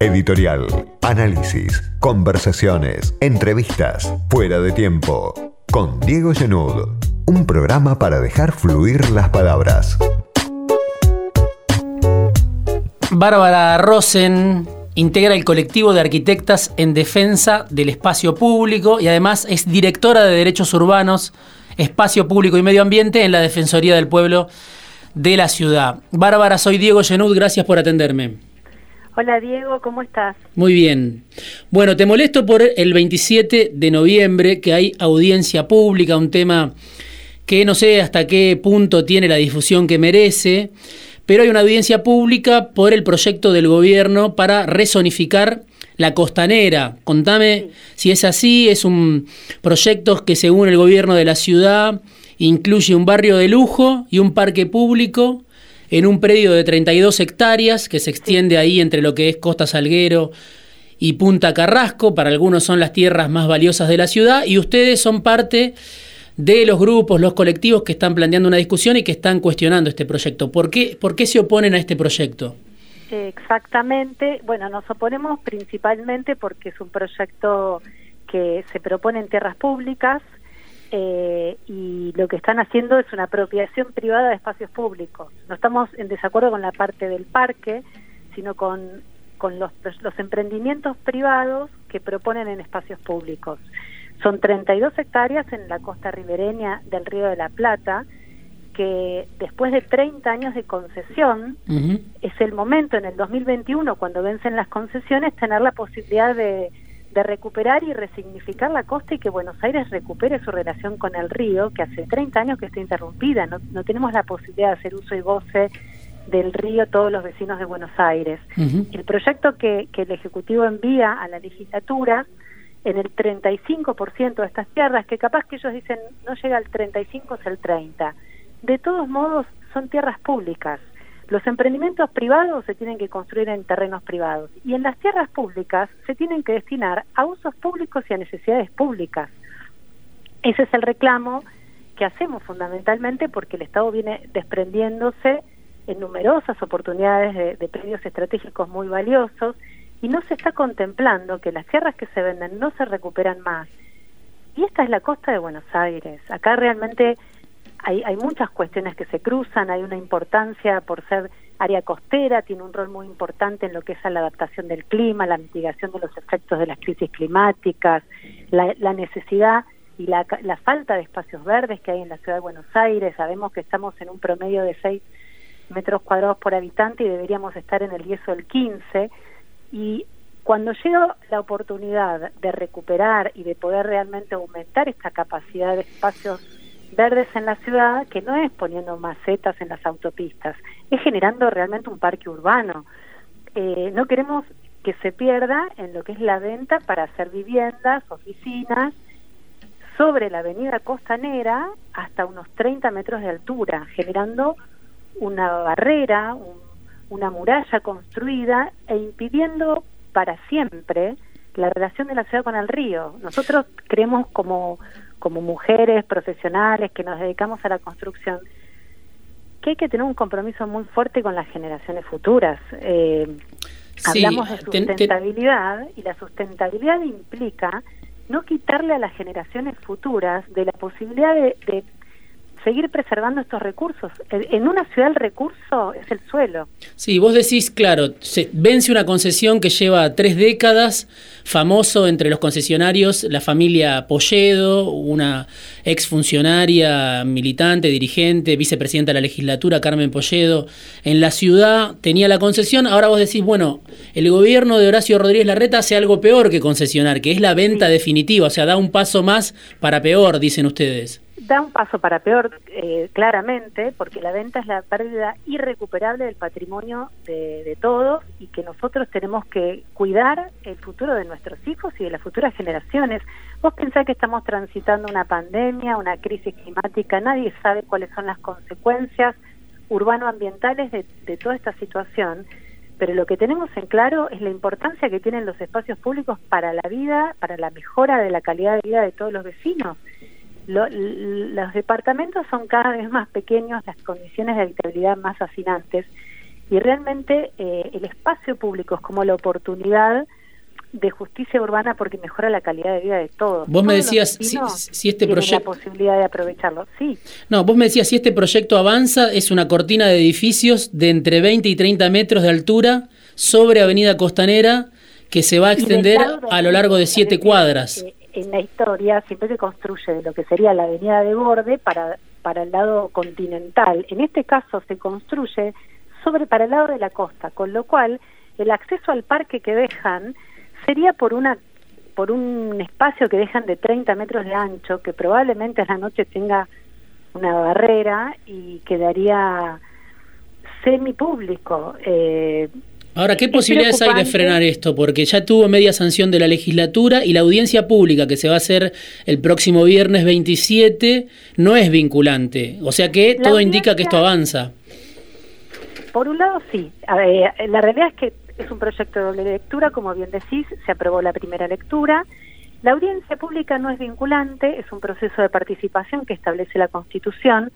Editorial, análisis, conversaciones, entrevistas, fuera de tiempo. Con Diego Genud, un programa para dejar fluir las palabras. Bárbara Rosen integra el colectivo de arquitectas en defensa del espacio público y además es directora de Derechos Urbanos, Espacio Público y Medio Ambiente en la Defensoría del Pueblo de la Ciudad. Bárbara, soy Diego Genud, gracias por atenderme. Hola Diego, ¿cómo estás? Muy bien. Bueno, te molesto por el 27 de noviembre, que hay audiencia pública, un tema que no sé hasta qué punto tiene la difusión que merece, pero hay una audiencia pública por el proyecto del gobierno para resonificar la costanera. Contame si es así, es un proyecto que según el gobierno de la ciudad incluye un barrio de lujo y un parque público en un predio de 32 hectáreas que se extiende ahí entre lo que es Costa Salguero y Punta Carrasco. Para algunos son las tierras más valiosas de la ciudad y ustedes son parte de los grupos, los colectivos que están planteando una discusión y que están cuestionando este proyecto. ¿Por qué, por qué se oponen a este proyecto? Exactamente. Bueno, nos oponemos principalmente porque es un proyecto que se propone en tierras públicas, eh, y lo que están haciendo es una apropiación privada de espacios públicos. No estamos en desacuerdo con la parte del parque, sino con, con los, los emprendimientos privados que proponen en espacios públicos. Son 32 hectáreas en la costa ribereña del Río de la Plata, que después de 30 años de concesión, es el momento en el 2021, cuando vencen las concesiones, tener la posibilidad de de recuperar y resignificar la costa y que Buenos Aires recupere su relación con el río, que hace 30 años que está interrumpida, no, no tenemos la posibilidad de hacer uso y goce del río todos los vecinos de Buenos Aires. El proyecto que, que el Ejecutivo envía a la legislatura, en el 35% de estas tierras, que capaz que ellos dicen no llega al 35, es el 30. De todos modos, son tierras públicas. Los emprendimientos privados se tienen que construir en terrenos privados y en las tierras públicas se tienen que destinar a usos públicos y a necesidades públicas. Ese es el reclamo que hacemos fundamentalmente porque el Estado viene desprendiéndose en numerosas oportunidades de, de predios estratégicos muy valiosos y no se está contemplando que las tierras que se venden no se recuperan más. Y esta es la costa de Buenos Aires. Acá realmente hay, hay muchas cuestiones que se cruzan, hay una importancia por ser área costera, tiene un rol muy importante en lo que es la adaptación del clima, la mitigación de los efectos de las crisis climáticas, la, necesidad y la, la, falta de espacios verdes que hay en la ciudad de Buenos Aires. Sabemos que estamos en un promedio de 6 metros cuadrados por habitante y deberíamos estar en el 10 o el 15. Y cuando llega la oportunidad de recuperar y de poder realmente aumentar esta capacidad de espacios verdes en la ciudad, que no es poniendo macetas en las autopistas, es generando realmente un parque urbano. Eh, no queremos que se pierda en lo que es la venta para hacer viviendas, oficinas, sobre la avenida Costanera hasta unos 30 metros de altura, generando una barrera, un, una muralla construida e impidiendo para siempre la relación de la ciudad con el río. Nosotros creemos como como mujeres profesionales que nos dedicamos a la construcción, que hay que tener un compromiso muy fuerte con las generaciones futuras. Eh, hablamos de sustentabilidad y la sustentabilidad implica no quitarle a las generaciones futuras de la posibilidad de, de seguir preservando estos recursos. En una ciudad el recurso es el suelo. Sí, vos decís, claro, se vence una concesión que lleva tres décadas, famoso entre los concesionarios, la familia Polledo, una exfuncionaria, militante, dirigente, vicepresidenta de la legislatura, Carmen Polledo, en la ciudad tenía la concesión, ahora vos decís, bueno, el gobierno de Horacio Rodríguez Larreta hace algo peor que concesionar, que es la venta definitiva, o sea, da un paso más para peor, dicen ustedes da un paso para peor, eh, claramente, porque la venta es la pérdida irrecuperable del patrimonio de, todos y que nosotros tenemos que cuidar el futuro de nuestros hijos y de las futuras generaciones. Vos pensás que estamos transitando una pandemia, una crisis climática, nadie sabe cuáles son las consecuencias urbano-ambientales de, de toda esta situación, pero lo que tenemos en claro es la importancia que tienen los espacios públicos para la vida, para la mejora de la calidad de vida de todos los vecinos lo, los departamentos son cada vez más pequeños, las condiciones de habitabilidad más fascinantes y realmente eh, el espacio público es como la oportunidad de justicia urbana porque mejora la calidad de vida de todos. Vos me decías si, este proyecto la posibilidad de aprovecharlo. Sí. No, vos me decías si este proyecto avanza es una cortina de edificios de entre 20 y 30 metros de altura sobre Avenida Costanera que se va a extender a lo largo de siete cuadras. En la historia siempre se construye lo que sería la avenida de borde para, para el lado continental. En este caso se construye sobre para el lado de la costa, con lo cual el acceso al parque que dejan sería por una por un espacio que dejan de 30 metros de ancho, que probablemente a la noche tenga una barrera y quedaría semipúblico. Eh, Ahora, ¿qué posibilidades hay de frenar esto? Porque ya tuvo media sanción de la legislatura y la audiencia pública que se va a hacer el próximo viernes 27 no es vinculante. O sea que todo indica que esto avanza. Por un lado, sí. la realidad es que es un proyecto de doble lectura, como bien decís, se aprobó la primera lectura. La audiencia pública no es vinculante, es un proceso de participación que establece la Constitución,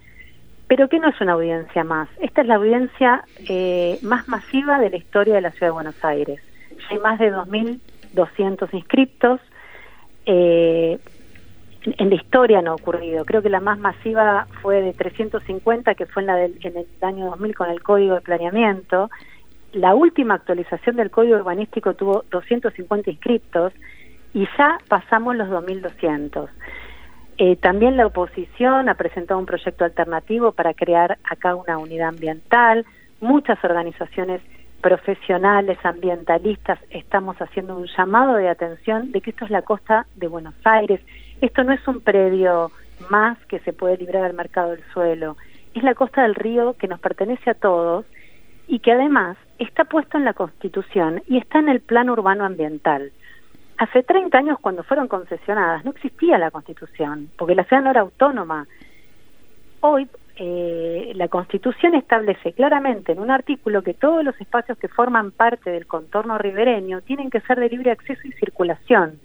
pero que no es una audiencia más. Esta es la audiencia eh, más masiva de la historia de la Ciudad de Buenos Aires. Hay más de 2.200 inscriptos. Eh, en la historia no ha ocurrido. Creo que la más masiva fue de 350, que fue en, la del, en el año 2000 con el Código de Planeamiento. La última actualización del Código Urbanístico tuvo 250 inscriptos y ya pasamos los 2.200. Eh, también la oposición ha presentado un proyecto alternativo para crear acá una unidad ambiental. Muchas organizaciones profesionales, ambientalistas, estamos haciendo un llamado de atención de que esto es la costa de Buenos Aires. Esto no es un predio más que se puede librar al mercado del suelo. Es la costa del río que nos pertenece a todos y que además está puesto en la Constitución y está en el Plan Urbano Ambiental. Hace 30 años, cuando fueron concesionadas, no existía la Constitución, porque la ciudad no era autónoma. Hoy, eh, la Constitución establece claramente en un artículo que todos los espacios que forman parte del contorno ribereño tienen que ser de libre acceso y circulación.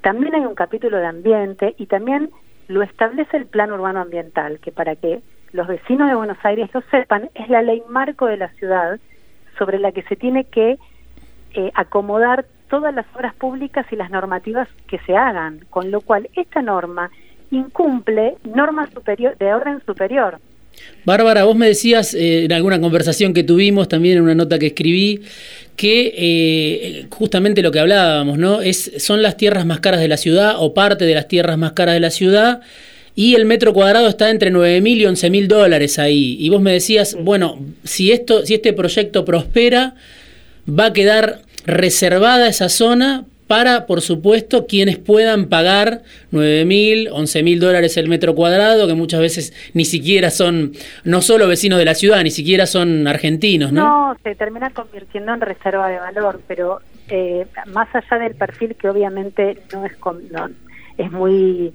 También hay un capítulo de ambiente y también lo establece el Plan Urbano Ambiental, que para que los vecinos de Buenos Aires lo sepan, es la ley marco de la ciudad sobre la que se tiene que eh, acomodar todas las obras públicas y las normativas que se hagan, con lo cual esta norma incumple normas superior, de orden superior. Bárbara, vos me decías eh, en alguna conversación que tuvimos, también en una nota que escribí, que eh, justamente lo que hablábamos, ¿no? Es, son las tierras más caras de la ciudad o parte de las tierras más caras de la ciudad y el metro cuadrado está entre 9 mil y 11 mil dólares ahí. Y vos me decías, bueno, si, esto, si este proyecto prospera, va a quedar reservada esa zona para, por supuesto, quienes puedan pagar 9 mil, 11 mil dólares el metro cuadrado, que muchas veces ni siquiera son, no solo vecinos de la ciudad, ni siquiera son argentinos, ¿no? No, se termina convirtiendo en reserva de valor, pero eh, más allá del perfil que obviamente no es, es muy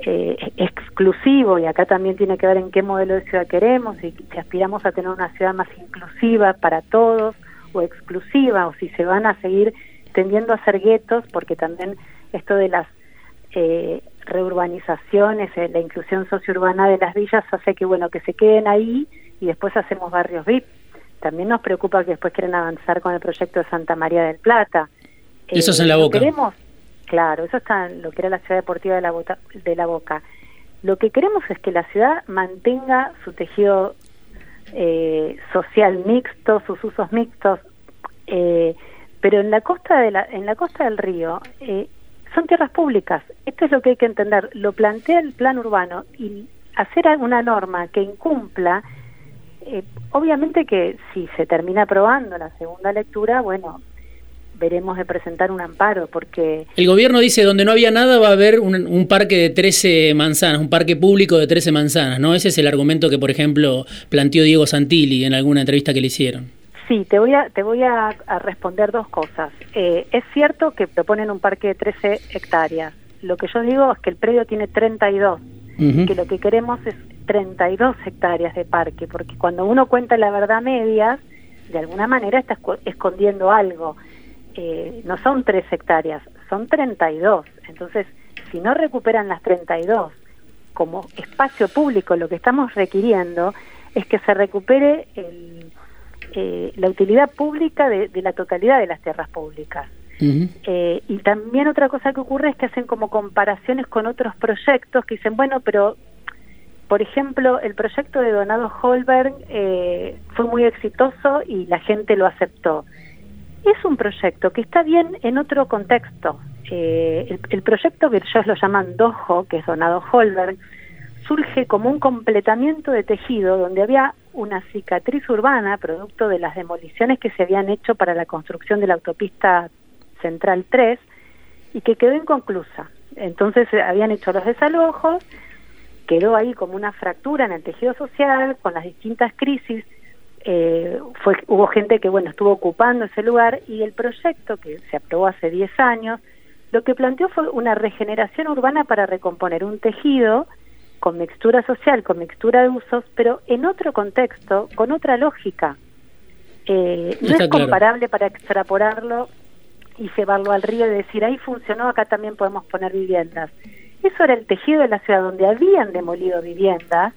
eh, exclusivo, y acá también tiene que ver en qué modelo de ciudad queremos, y si aspiramos a tener una ciudad más inclusiva para todos o exclusiva, o si se van a seguir tendiendo a ser guetos, porque también esto de las eh, reurbanizaciones, eh, la inclusión sociourbana de las villas hace que bueno que se queden ahí y después hacemos barrios VIP. También nos preocupa que después quieren avanzar con el proyecto de Santa María del Plata. eso es en la eh, boca. Queremos, claro, eso está en lo que era la ciudad deportiva de la, de la Boca. Lo que queremos es que la ciudad mantenga su tejido social mixto, sus usos mixtos. Eh, pero en la costa de la, en la costa del río eh, son tierras públicas. Esto es lo que hay que entender. Lo plantea el plan urbano y hacer una norma que incumpla, eh, obviamente que si se termina aprobando la segunda lectura, bueno, veremos de presentar un amparo, porque... El gobierno dice, donde no había nada va a haber un, un, parque de 13 manzanas, un parque público de 13 manzanas, ¿no? Ese es el argumento que, por ejemplo, planteó Diego Santilli en alguna entrevista que le hicieron. Sí, te voy a, te voy a, responder dos cosas. Eh, es cierto que proponen un parque de 13 hectáreas. Lo que yo digo es que el predio tiene 32, que lo que queremos es 32 hectáreas de parque, porque cuando uno cuenta la verdad media, de alguna manera está escondiendo algo. Eh, no son 3 hectáreas, son 32. Entonces, si no recuperan las 32 como espacio público, lo que estamos requiriendo es que se recupere el eh, la utilidad pública de, la totalidad de las tierras públicas. Eh, y también otra cosa que ocurre es que hacen como comparaciones con otros proyectos que dicen, bueno, pero por ejemplo, el proyecto de Donado Holberg eh, fue muy exitoso y la gente lo aceptó. Es un proyecto que está bien en otro contexto. el, el, proyecto que ellos lo llaman Dojo, que es Donado Holberg, surge como un completamiento de tejido donde había una cicatriz urbana producto de las demoliciones que se habían hecho para la construcción de la autopista Central 3 y que quedó inconclusa. Entonces eh, habían hecho los desalojos, quedó ahí como una fractura en el tejido social con las distintas crisis. Eh, fue, hubo gente que bueno estuvo ocupando ese lugar y el proyecto que se aprobó hace 10 años lo que planteó fue una regeneración urbana para recomponer un tejido con mixtura social, con mixtura de usos, pero en otro contexto, con otra lógica. Eh, no es comparable para extrapolarlo y llevarlo al río y decir, ahí funcionó, acá también podemos poner viviendas. Eso era el tejido de la ciudad donde habían demolido viviendas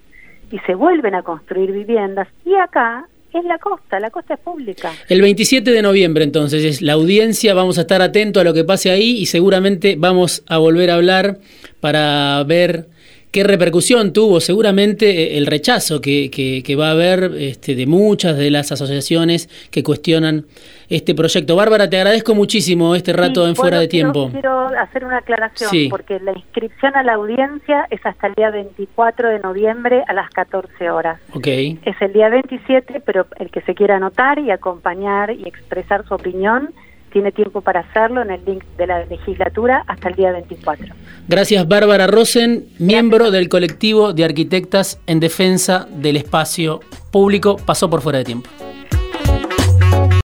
y se vuelven a construir viviendas y acá es la costa, la costa es pública. El 27 de noviembre entonces es la audiencia, vamos a estar atentos a lo que pase ahí y seguramente vamos a volver a hablar para ver qué repercusión tuvo seguramente eh, el rechazo que, que, va a haber este, de muchas de las asociaciones que cuestionan este proyecto. Bárbara, te agradezco muchísimo este rato en Fuera de Tiempo. Quiero hacer una aclaración, porque la inscripción a la audiencia es hasta el día 24 de noviembre a las 14 horas. Okay. Es el día 27, pero el que se quiera anotar y acompañar y expresar su opinión tiene tiempo para hacerlo en el link de la legislatura hasta el día 24. Gracias Bárbara Rosen, miembro del colectivo de arquitectas en defensa del espacio público. Pasó por fuera de tiempo.